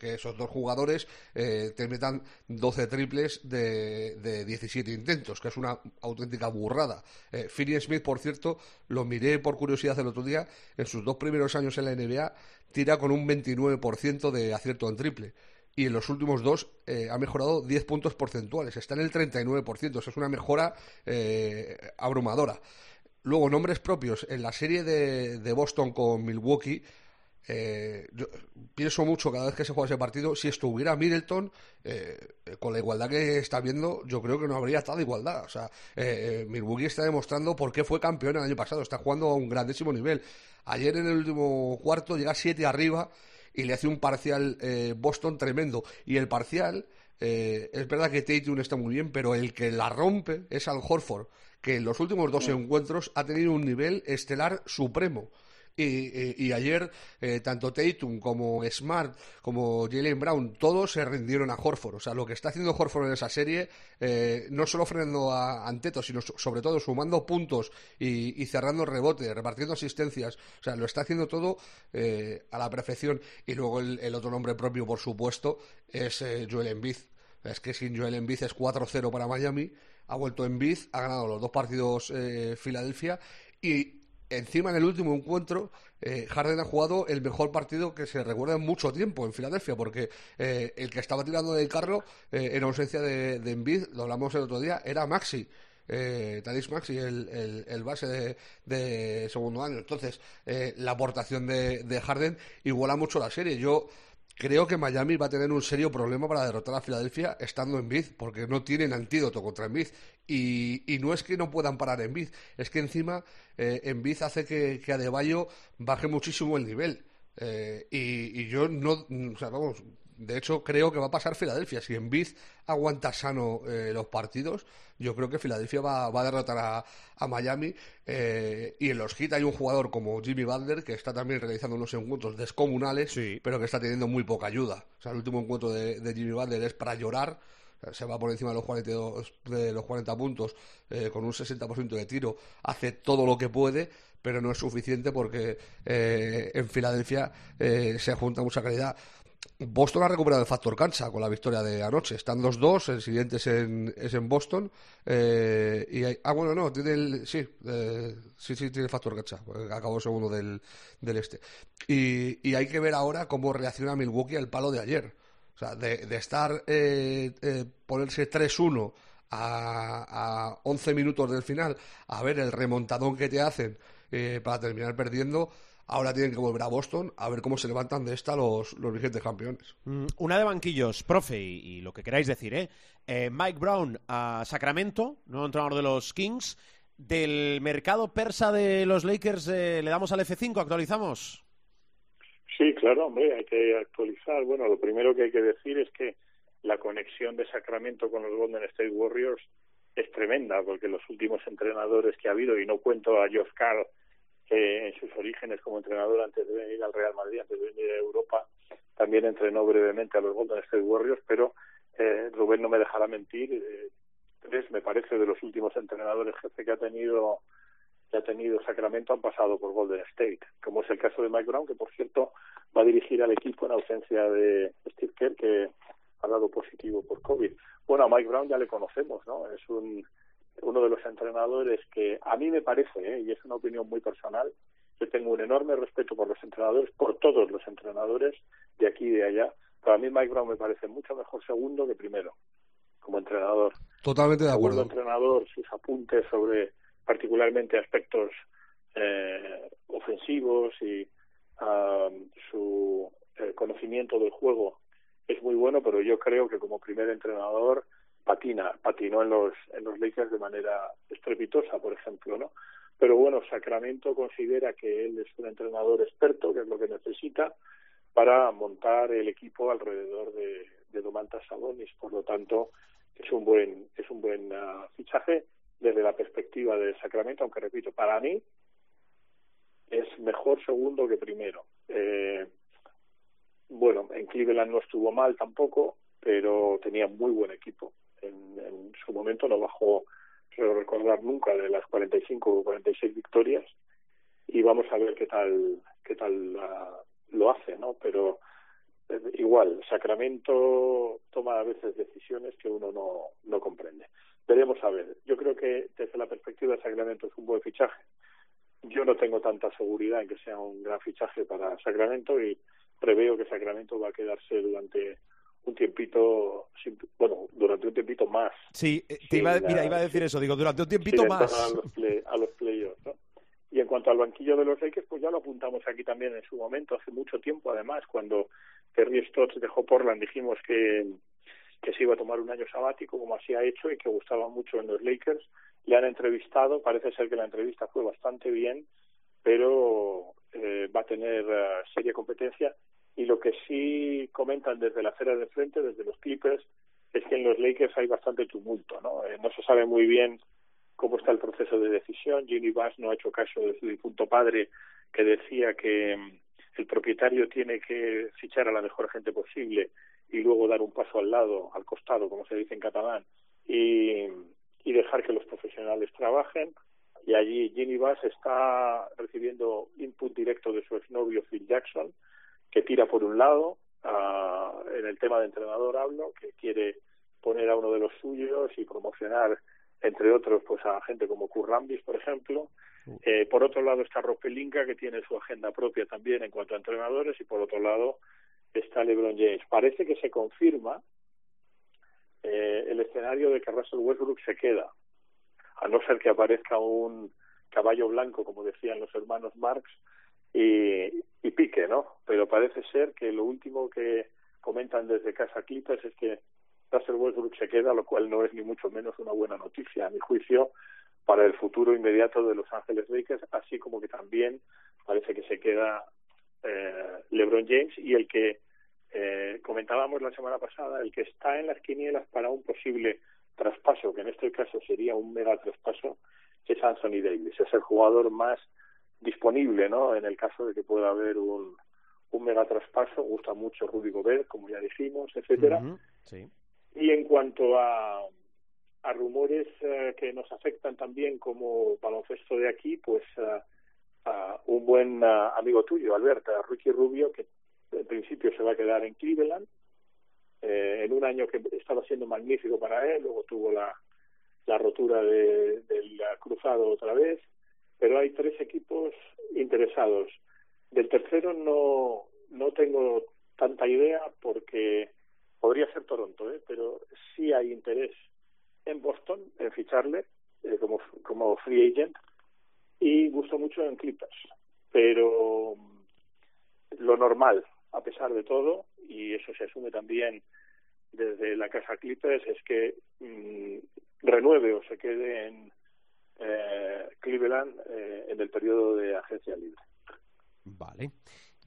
esos dos jugadores eh, te metan 12 triples de, de, 17 intentos, que es una auténtica burrada. Eh, Smith, por cierto, lo miré por curiosidad el otro día, en sus dos primeros años en la NBA, tira con un 29% de acierto en triple y en los últimos dos eh, ha mejorado 10 puntos porcentuales, está en el 39%, eso es una mejora eh, abrumadora. Luego, nombres propios, en la serie de, Boston con Milwaukee, eh, yo pienso mucho cada vez que se juega ese partido, si estuviera Middleton, con la igualdad que está viendo, yo creo que no habría tal igualdad. O sea, Milwaukee está demostrando por qué fue campeón el año pasado, está jugando a un grandísimo nivel. Ayer en el último cuarto llega 7 arriba y le hace un parcial eh, Boston tremendo. Y el parcial, eh, es verdad que Tatum está muy bien, pero el que la rompe es Al Horford, que en los últimos dos encuentros ha tenido un nivel estelar supremo. Y, ayer eh, tanto Tatum como Smart como Jalen Brown todos se rindieron a Horford. O sea, lo que está haciendo Horford en esa serie, eh, no solo frenando a Anteto, sino sobre todo sumando puntos y, cerrando rebote, repartiendo asistencias. O sea, lo está haciendo todo eh, a la perfección. Y luego el, otro nombre propio, por supuesto, es Joel Embiid. Es que sin Joel Embiid es 4-0 para Miami. Ha vuelto Embiid, ha ganado los dos partidos Filadelfia y encima en el último encuentro, eh, Harden ha jugado el mejor partido que se recuerda en mucho tiempo en Filadelfia, porque eh, el que estaba tirando del carro eh, en ausencia de, de Embiid, lo hablamos el otro día, era Maxi. Eh, Maxi, el, base de, segundo año. Entonces, la aportación de, de Harden iguala mucho la serie. Yo Creo que Miami va a tener un serio problema para derrotar a Filadelfia estando en Biz, porque no tienen antídoto contra Embiid. Y, y no es que no puedan parar en Biz, es que encima eh, Embiid hace que, que Adebayo baje muchísimo el nivel. Eh, y, y, yo no, o sea, vamos, de hecho, creo que va a pasar Filadelfia. Si en Biz aguanta sano eh, los partidos, yo creo que Filadelfia va, a derrotar a, Miami. Eh, y en los hits hay un jugador como Jimmy Butler que está también realizando unos encuentros descomunales, pero que está teniendo muy poca ayuda. O sea, el último encuentro de, Jimmy Butler es para llorar se va por encima de los 42, de los 40 puntos eh, con un 60% de tiro, hace todo lo que puede, pero no es suficiente porque en Filadelfia se junta mucha calidad. Boston ha recuperado el factor cancha con la victoria de anoche. Están 2-2, el siguiente es en, es en Boston. Eh, y ah, bueno, no, tiene el, sí, eh, sí, sí, tiene el factor cancha. Acabó segundo del, este. Y, hay que ver ahora cómo reacciona Milwaukee al palo de ayer. O sea, de, de estar, eh, eh ponerse 3-1 a, a 11 minutos del final, a ver el remontadón que te hacen eh, para terminar perdiendo Ahora tienen que volver a Boston a ver cómo se levantan de esta los, los vigentes campeones. Mm, una de banquillos, profe, y, lo que queráis decir, ¿eh? ¿eh? Mike Brown a Sacramento, nuevo entrenador de los Kings. Del mercado persa de los Lakers, eh, ¿le damos al F5? ¿Actualizamos? Sí, claro, hombre, hay que actualizar. Bueno, lo primero que hay que decir es que la conexión de Sacramento con los Golden State Warriors es tremenda, porque los últimos entrenadores que ha habido, y no cuento a Geoff Carl, en sus orígenes como entrenador antes de venir al Real Madrid, antes de venir a Europa, también entrenó brevemente a los Golden State Warriors, pero eh, Rubén no me dejará mentir, eh, tres, me parece, de los últimos entrenadores jefe que ha tenido que ha tenido Sacramento han pasado por Golden State, como es el caso de Mike Brown, que por cierto va a dirigir al equipo en ausencia de Steve Kerr, que ha dado positivo por COVID. Bueno, a Mike Brown ya le conocemos, ¿no? Es un uno de los entrenadores que a mí me parece, ¿eh? y es una opinión muy personal, que tengo un enorme respeto por los entrenadores, por todos los entrenadores de aquí y de allá. Para mí Mike Brown me parece mucho mejor segundo que primero, como entrenador. Totalmente de acuerdo. Segundo entrenador, sus apuntes sobre particularmente aspectos eh, ofensivos y su eh, conocimiento del juego es muy bueno, pero yo creo que como primer entrenador patina, patinó en los, en los Lakers de manera estrepitosa, por ejemplo, ¿no? Pero bueno, Sacramento considera que él es un entrenador experto, que es lo que necesita, para montar el equipo alrededor de, de Domantas Sabonis. Por lo tanto, es un buen, es un buen uh, fichaje desde la perspectiva de Sacramento, aunque repito, para mí es mejor segundo que primero. Eh, bueno, en Cleveland no estuvo mal tampoco, pero tenía muy buen equipo. En, en su momento no bajó, quiero recordar nunca, de las 45 o 46 victorias y vamos a ver qué tal qué tal uh, lo hace, ¿no? Pero eh, igual, Sacramento toma a veces decisiones que uno no, no comprende. Veremos a ver. Yo creo que desde la perspectiva de Sacramento es un buen fichaje. Yo no tengo tanta seguridad en que sea un gran fichaje para Sacramento y preveo que Sacramento va a quedarse durante un tiempito, bueno, durante un tiempito más. Sí, eh, te iba, mira, iba a decir eso, digo, durante un tiempito más. A los, play, a los playoffs, ¿no? Y en cuanto al banquillo de los Lakers, pues ya lo apuntamos aquí también en su momento, hace mucho tiempo además, cuando Terry Stotts dejó Portland, dijimos que, que se iba a tomar un año sabático, como así ha hecho, y que gustaba mucho en los Lakers. Le han entrevistado, parece ser que la entrevista fue bastante bien, pero eh, va a tener uh, seria competencia. Y lo que sí comentan desde la acera de frente, desde los Clippers, es que en los Lakers hay bastante tumulto, ¿no? Eh, no se sabe muy bien cómo está el proceso de decisión. Jimmy Bass no ha hecho caso de su difunto padre que decía que mm, el propietario tiene que fichar a la mejor gente posible y luego dar un paso al lado, al costado, como se dice en catalán, y, y dejar que los profesionales trabajen. Y allí Ginny Bass está recibiendo input directo de su exnovio Phil Jackson, que tira por un lado, uh, en el tema de entrenador hablo, que quiere poner a uno de los suyos y promocionar entre otros pues a gente como Kurrambis, por ejemplo. Eh, por otro lado está Ropelinka, que tiene su agenda propia también en cuanto a entrenadores, y por otro lado está LeBron James. Parece que se confirma eh, el escenario de que Russell Westbrook se queda, a no ser que aparezca un caballo blanco, como decían los hermanos Marx, y, y pique, ¿no? Pero parece ser que lo último que comentan desde Casa Clippers es que Russell Westbrook se queda, lo cual no es ni mucho menos una buena noticia, a mi juicio, para el futuro inmediato de Los Ángeles Lakers, así como que también parece que se queda eh, LeBron James y el que eh, comentábamos la semana pasada, el que está en las quinielas para un posible traspaso, que en este caso sería un mega traspaso, es Anthony Davis. Es el jugador más disponible, ¿no? En el caso de que pueda haber un, un mega traspaso, gusta mucho Rudy Gobert, como ya dijimos, etcétera. Uh -huh, sí. Y en cuanto a, a rumores uh, que nos afectan también como baloncesto de aquí, pues uh, uh, un buen amigo tuyo, Alberto, Ricky Rubio, que en principio se va a quedar en Cleveland, eh, en un año que estaba siendo magnífico para él, luego tuvo la, la rotura de, del cruzado otra vez, pero hay tres equipos interesados. Del tercero no, no tengo tanta idea porque podría ser Toronto, ¿eh? pero sí hay interés en Boston en ficharle eh, como, como free agent y gusto mucho en Clippers, pero lo normal, a pesar de todo, y eso se asume también desde la casa Clippers, es que mmm, renueve o se quede en eh, Cleveland eh, en el periodo de agencia libre. Vale.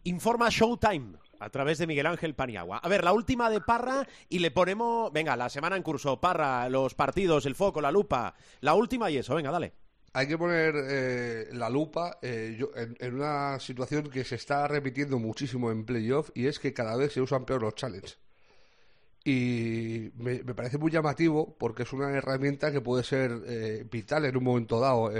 Informa Showtime a través de Miguel Ángel Paniagua. A ver, la última de Parra y le ponemos, venga, la semana en curso, Parra, los partidos, el foco, la lupa, la última y eso, venga, dale. Hay que poner eh, la lupa eh, yo, en, en, una situación que se está repitiendo muchísimo en playoff y es que cada vez se usan peor los challenges. Y me, parece muy llamativo porque es una herramienta que puede ser eh, vital en un momento dado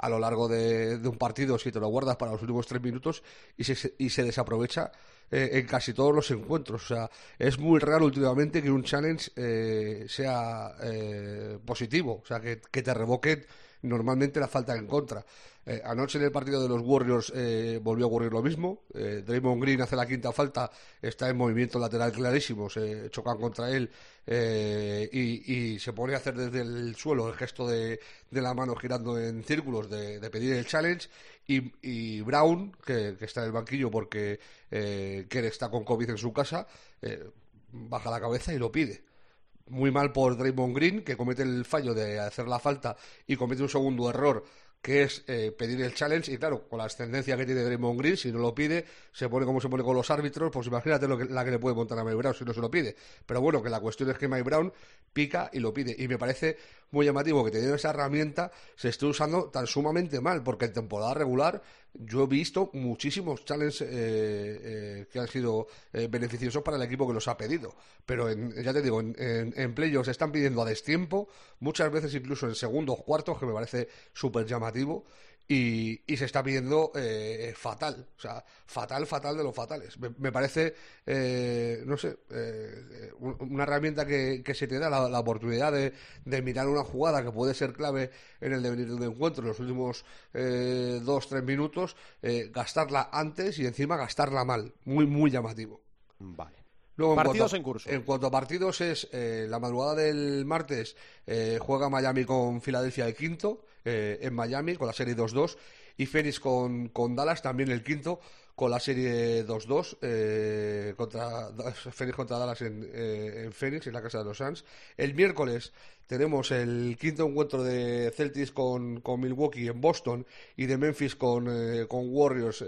a lo largo de, un partido si te lo guardas para los últimos tres minutos y se, y se desaprovecha eh, en casi todos los encuentros. O sea, es muy raro últimamente que un challenge eh, sea eh, positivo, o sea, que, que, te revoquen normalmente la falta en contra. Eh, anoche en el partido de los Warriors eh, volvió a ocurrir lo mismo. Eh, Draymond Green hace la quinta falta, está en movimiento lateral clarísimo, se chocan contra él y, y, se pone a hacer desde el suelo el gesto de, de la mano girando en círculos de, pedir el challenge. Y, Brown, que, que, está en el banquillo porque eh, Kerr está con COVID en su casa, baja la cabeza y lo pide muy mal por Draymond Green, que comete el fallo de hacer la falta y comete un segundo error que es eh, pedir el challenge y claro, con la ascendencia que tiene Draymond Green, si no lo pide, se pone como se pone con los árbitros, pues imagínate lo que, la que le puede montar a Mike Brown si no se lo pide. Pero bueno, que la cuestión es que Mike Brown pica y lo pide. Y me parece muy llamativo que teniendo esa herramienta se esté usando tan sumamente mal, porque en temporada regular yo he visto muchísimos challenges eh, eh, que han sido beneficiosos para el equipo que los ha pedido. Pero ya te digo, en, en, en playoffs están pidiendo a destiempo, muchas veces incluso en segundos, cuartos, que me parece súper llamativo y, se está pidiendo eh, fatal, o sea, fatal, fatal de los fatales. Me, parece, eh, no sé, eh, una herramienta que, se te da la, oportunidad de, mirar una jugada que puede ser clave en el devenir de un encuentro en los últimos dos, tres minutos, gastarla antes y encima gastarla mal. Muy, muy llamativo. Vale. partidos en, curso. En cuanto a partidos, es la madrugada del martes juega Miami con Filadelfia el quinto. Eh, en Miami con la serie 2-2 y Phoenix con, con, Dallas también el quinto con la serie 2-2 eh, contra Phoenix contra Dallas en, eh, en, Phoenix en la casa de los Suns. El miércoles tenemos el quinto encuentro de Celtics con, con Milwaukee en Boston y de Memphis con, con Warriors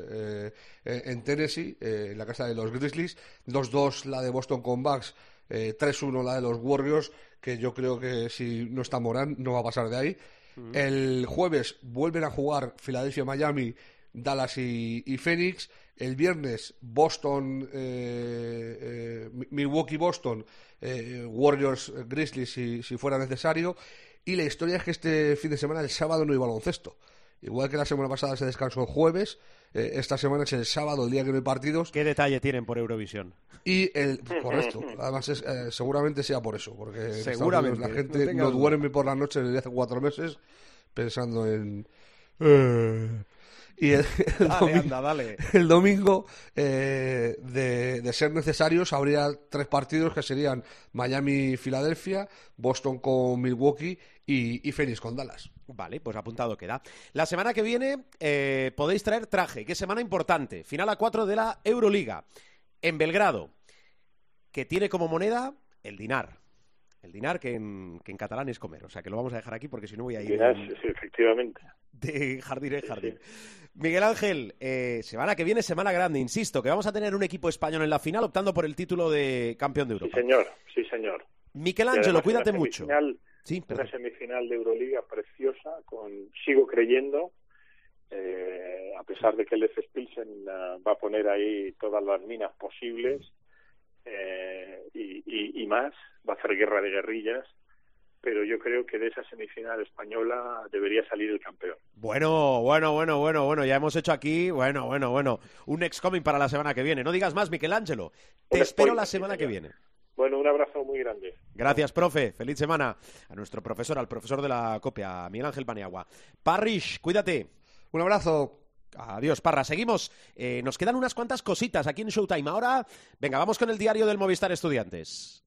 en Tennessee en la casa de los Grizzlies. 2-2 la de Boston con Bucks 3-1 la de los Warriors que yo creo que si no está Morán no va a pasar de ahí el jueves vuelven a jugar Filadelfia-Miami, Dallas y, Phoenix. El viernes Boston, eh, eh, Milwaukee-Boston, eh, Warriors-Grizzlies si, si fuera necesario. Y la historia es que este fin de semana, el sábado, no hay baloncesto. Igual que la semana pasada se descansó el jueves, esta semana es el sábado, el día que no hay partidos. ¿Qué detalle tienen por Eurovisión? Y el, correcto, además seguramente sea por eso, porque seguramente la gente no, duerme por la noche desde hace cuatro meses pensando en... Y el, domingo, eh, de, ser necesarios, habría tres partidos que serían Miami-Filadelfia, Boston con Milwaukee y, y Phoenix con Dallas. Vale, pues apuntado queda. La semana que viene eh, podéis traer traje. Qué semana importante. Final a cuatro de la Euroliga. En Belgrado, que tiene como moneda el dinar. El dinar que en, catalán es comer. O sea que lo vamos a dejar aquí porque si no voy a ir. Dinar, sí, efectivamente. De jardín en jardín. Miguel Ángel, eh, semana que viene, semana grande, insisto, que vamos a tener un equipo español en la final optando por el título de campeón de Europa. Sí, señor, sí, señor. Miquel Ángelo, cuídate mucho. Sí, una semifinal de Euroliga preciosa, con sigo creyendo, eh, a pesar de que el F. Pilsen uh, va a poner ahí todas las minas posibles eh, y, y, más, va a hacer guerra de guerrillas, pero yo creo que de esa semifinal española debería salir el campeón. Bueno, bueno, bueno, bueno, bueno, ya hemos hecho aquí, bueno, bueno, bueno, un ex coming para la semana que viene. No digas más, Michelangelo. Te espero la semana que viene. Bueno, un abrazo muy grande. Gracias, profe. Feliz semana a nuestro profesor, al profesor de la copia, Miguel Ángel Paniagua. Parrish, cuídate. Un abrazo. Adiós, Parra. Seguimos. Eh, nos quedan unas cuantas cositas aquí en Showtime. Ahora, venga, vamos con el diario del Movistar Estudiantes.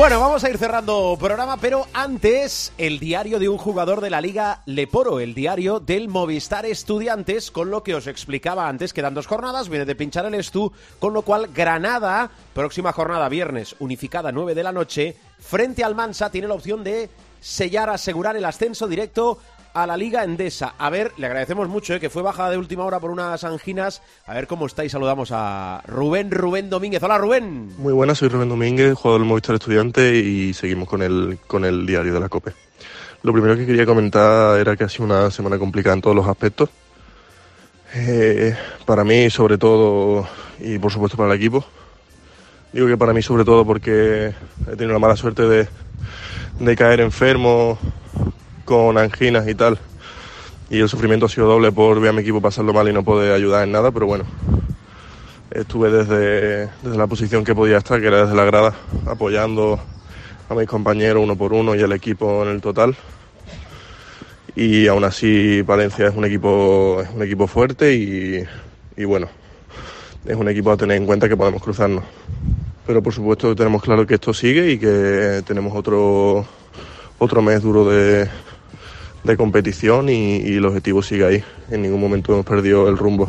Bueno, vamos a ir cerrando programa, pero antes el diario de un jugador de la Liga Leporo, el diario del Movistar Estudiantes, con lo que os explicaba antes, quedan dos jornadas, viene de pinchar el Estu, con lo cual Granada, próxima jornada viernes, unificada 9 de la noche, frente al Mansa, tiene la opción de sellar, asegurar el ascenso directo a la Liga Endesa. A ver, le agradecemos mucho, eh, que fue bajada de última hora por unas anginas. A ver cómo estáis. Saludamos a Rubén Rubén Domínguez. Hola, Rubén. Muy buenas, soy Rubén Domínguez, jugador del Movistar Estudiante y seguimos con el, con el diario de la COPE. Lo primero que quería comentar era que ha sido una semana complicada en todos los aspectos. Eh, para mí, sobre todo, y por supuesto para el equipo. Digo que para mí, sobre todo, porque he tenido la mala suerte de, de caer enfermo con anginas y tal. Y el sufrimiento ha sido doble por ver a mi equipo pasarlo mal y no poder ayudar en nada, pero bueno, estuve desde, desde la posición que podía estar, que era desde la grada, apoyando a mis compañeros uno por uno y al equipo en el total. y aún así Valencia es un equipo, es un equipo fuerte y, y bueno, es un equipo a tener en cuenta que podemos cruzarnos. Pero por supuesto tenemos claro que esto sigue y que tenemos otro, otro mes duro de, de competición y, el objetivo sigue ahí. En ningún momento hemos perdido el rumbo.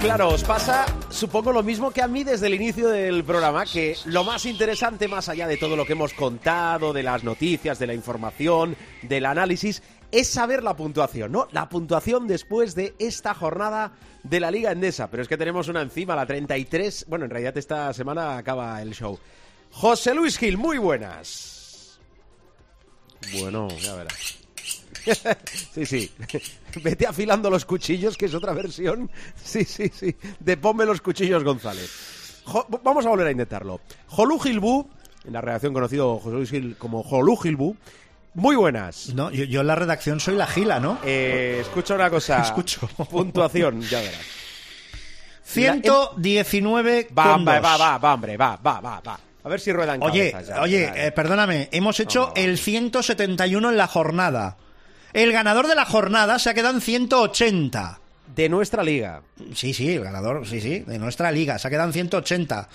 Claro, os pasa, supongo, lo mismo que a mí desde el inicio del programa, que lo más interesante, más allá de todo lo que hemos contado, de las noticias, de la información, del análisis, es saber la puntuación, ¿no? La puntuación después de esta jornada de la Liga Endesa. Pero es que tenemos una encima, la 33. Bueno, en realidad esta semana acaba el show. José Luis Gil, muy buenas. Bueno, ya verás. sí, sí. Vete afilando los cuchillos, que es otra versión. Sí, sí, sí. De ponme los cuchillos González. Vamos a volver a intentarlo. Jolú Gilbú, en la redacción conocido José Luis Gil como Jolú Gilbú. Muy buenas. No, yo, yo en la redacción soy la gila, ¿no? Eh, escucha una cosa. Escucho. Puntuación, ya verás. 119 Va, con va, dos. va, va, va, hombre, va, va, va, va. A ver si ruedan Oye, cabezas ya. oye, Ya, eh, perdóname, hemos hecho No. el 171 en la jornada. El ganador de la jornada se ha quedado en 180. De nuestra liga. Sí, sí, el ganador, sí, sí, de nuestra liga. Se ha quedado en 180.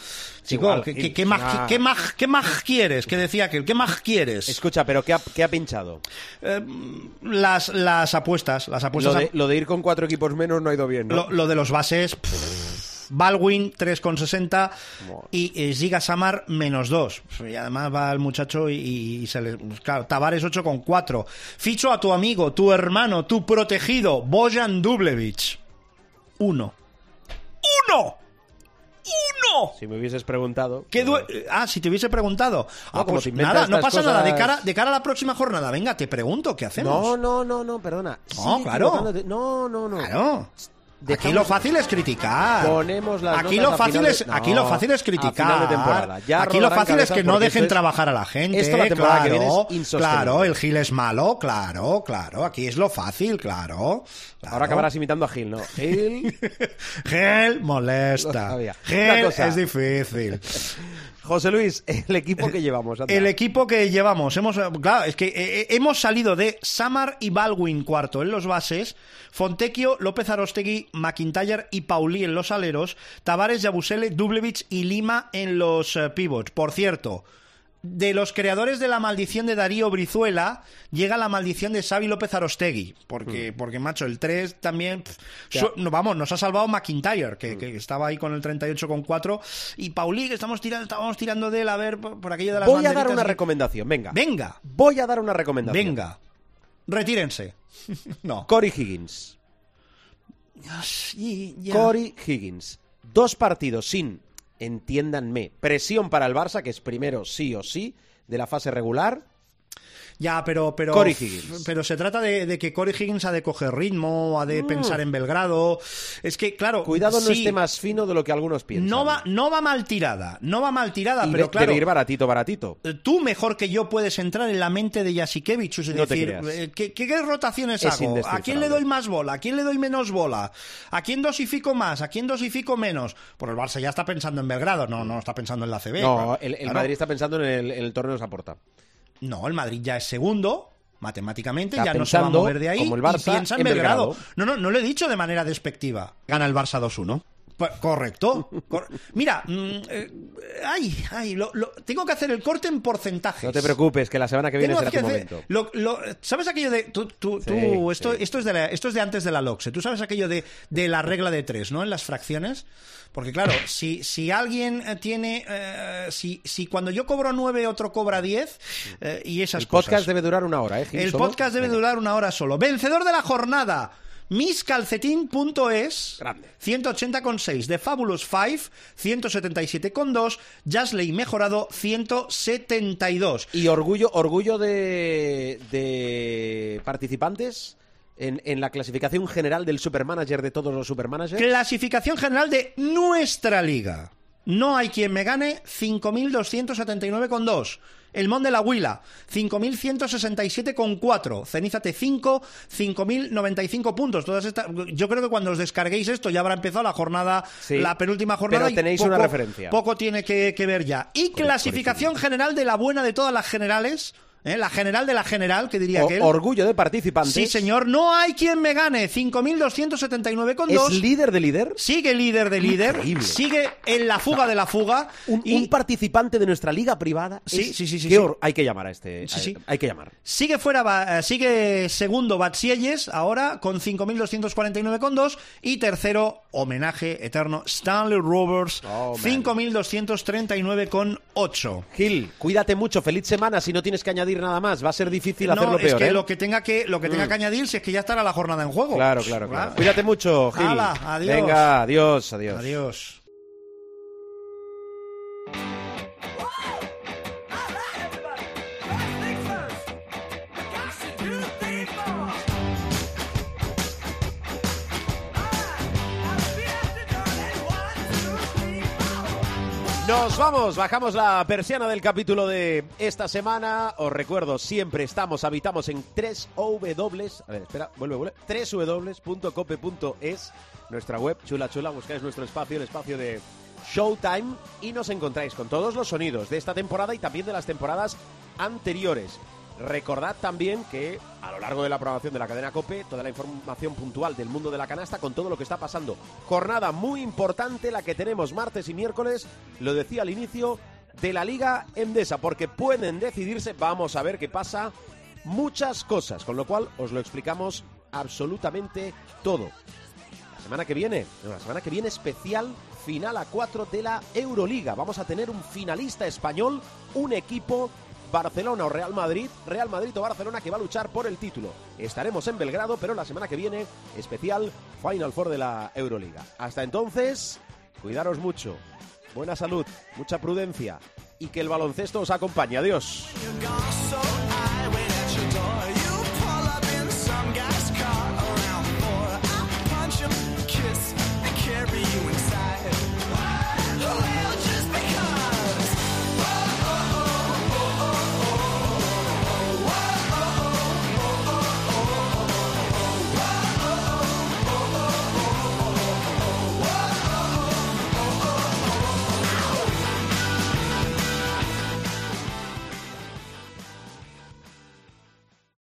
Chico, ¿qué, y- qué- qué más, ah. qué, más, qué más quieres? Que decía aquel, ¿qué más quieres? Escucha, pero ¿qué ha, qué ha pinchado? Eh, las, las apuestas, las apuestas Lo de, lo de ir con cuatro equipos menos no ha ido bien, ¿no? Lo, lo de los bases, pff, Baldwin 3,60 y eh, Giga Samar menos 2. Y además va el muchacho y, y se le. Claro, Tavares 8,4. Ficho a tu amigo, tu hermano, tu protegido, Bojan Dublevich. Uno. ¡Uno! ¡Uno! Si me hubieses preguntado. ¿Qué due- ah, si te hubiese preguntado. No, Ah, como pues nada, no pasa nada. De cara, de cara a la próxima jornada, venga, te pregunto, ¿qué hacemos? No, no, no, no, perdona. No, claro. No, no, no. Claro. Aquí lo fácil es criticar. Ponemos las aquí lo fácil es aquí lo fácil es criticar. de. Ya aquí lo fácil es que no dejen es- trabajar a la gente. esto la temporada que claro, viene es insostenible. claro, el Gil es malo, claro, claro. Aquí es lo fácil, claro. claro. Ahora acabarás imitando a Gil, ¿no? Gil. Lo molesta. cosa. es difícil. José Luis, el equipo que llevamos. El equipo que llevamos, hemos, claro, es que eh, eh, hemos salido de Samar y Baldwin cuarto en los bases, Fontecchio, López Arostegui, McIntyre y Pauli en los aleros, Tavares, Yabusele, Dublevich y Lima en los eh, pivots. Por cierto, de los creadores de la maldición de Darío Brizuela llega la maldición de Xavi López Arostegui, porque, porque macho, el 3 también, no, vamos, nos ha salvado McIntyre, que, que estaba ahí con el 38,4, y Pauli, que estamos tirando, estábamos tirando de él a ver por, por aquello de las Voy a dar una recomendación, venga. Venga, Voy a dar una recomendación. venga, retírense. no. Corey Higgins. Y- ya. Corey Higgins. Dos partidos sin, entiéndanme, presión para el Barça, que es primero sí o sí, de la fase regular. Ya, pero, pero, Corey Higgins. pero se trata de, de que Corey Higgins ha de coger ritmo, ha de pensar en Belgrado. Es que, claro, Mm. Cuidado no esté más fino de lo que algunos piensan. no va, no va mal tirada, no va mal tirada, Y pero de- claro, ir baratito, baratito. tú mejor que yo puedes entrar en la mente de Jasikevich, es No decir, eh, ¿qué, qué, rotaciones Es hago? ¿A quién le doy más bola? ¿A quién le doy menos bola? ¿A quién dosifico más? ¿A quién dosifico menos? Por el Barça ya está pensando en Belgrado, no, no está pensando en la CB. No, el, el Claro. Madrid está pensando en el, en el torneo de Saporta. No, el Madrid ya es segundo, matemáticamente, Está ya no se va a mover de ahí como el y Barça, piensa en, en Belgrado. Belgrado. No, no, no lo he dicho de manera despectiva. Gana el Barça 2-1. Correcto. Cor- Mira, mm, eh, ay, ay, lo- lo- tengo que hacer el corte en porcentajes. No te preocupes, que la semana que viene Tengo será que tu hacer- momento. lo- ¿Sabes aquello de... Tú, tú- Sí, tú- esto, sí. esto, es de la- esto es de antes de la LOXE. Tú sabes aquello de, de la regla de tres, ¿no? En las fracciones. Porque claro, si, si alguien eh, tiene... eh, si, si cuando yo cobro nueve otro cobra diez eh, y esas El podcast cosas. debe durar una hora, ¿eh? Gil, El solo? podcast debe Venga. durar una hora solo. Vencedor de la jornada. Miscalcetín.es Grande. 180,6 de Fabulous 5 177,2 Jasley mejorado 172 Y orgullo, orgullo de, de participantes en, en la clasificación general del supermanager de todos los supermanagers. clasificación general de nuestra liga no hay quien me gane 5.279,2. El Mon de la Huila, 5.167,4. Cenízate 5, 5.095 puntos. Todas estas, yo creo que cuando os descarguéis esto ya habrá empezado la jornada, Sí, la penúltima jornada. pero y tenéis poco- una referencia. Poco tiene que, que ver ya. Y clasificación general de la buena de todas las generales. ¿Eh? La general de la general, que diría O- aquel. orgullo de participantes. Sí, señor. No hay quien me gane. 5.279,2. ¿Es líder de líder? Sigue líder de líder. Increíble. Sigue en la fuga de la fuga. Un, y un participante de nuestra liga privada. Sí, Es- sí, sí, sí, ¿Qué sí. hor- Hay que llamar a este. Sí, sí. Hay que llamar. sigue fuera, eh, sigue segundo Batsielles ahora con 5.249,2 y tercero, homenaje eterno, Stanley Roberts, Oh, man. 5.239,8. Gil, cuídate mucho. Feliz semana. Si no tienes que añadir nada más, va a ser difícil hacerlo No, peor. es que ¿eh? lo que tenga que lo que tenga Mm. que añadir si es que ya estará la jornada en juego. Claro, claro, claro. Ah. Cuídate mucho, Gil. Hala, adiós. Venga, adiós, adiós. Adiós. Nos vamos, bajamos la persiana del capítulo de esta semana. Os recuerdo, siempre estamos, habitamos en 3 W. A ver, espera, vuelve, vuelve. 3 www.cope.es, nuestra web, chula chula, buscáis nuestro espacio, el espacio de Showtime, y nos encontráis con todos los sonidos de esta temporada y también de las temporadas anteriores. Recordad también que a lo largo de la programación de la cadena Cope, toda la información puntual del mundo de la canasta con todo lo que está pasando. Jornada muy importante la que tenemos martes y miércoles, lo decía al inicio, de la Liga Endesa, porque pueden decidirse, vamos a ver qué pasa, muchas cosas, con lo cual os lo explicamos absolutamente todo. La semana que viene, la semana que viene especial final a 4 de la Euroliga. Vamos a tener un finalista español, un equipo Barcelona o Real Madrid, Real Madrid o Barcelona que va a luchar por el título. Estaremos en Belgrado, pero la semana que viene especial Final Four de la Euroliga. Hasta entonces, cuidaros mucho. Buena salud, mucha prudencia y que el baloncesto os acompañe. Adiós.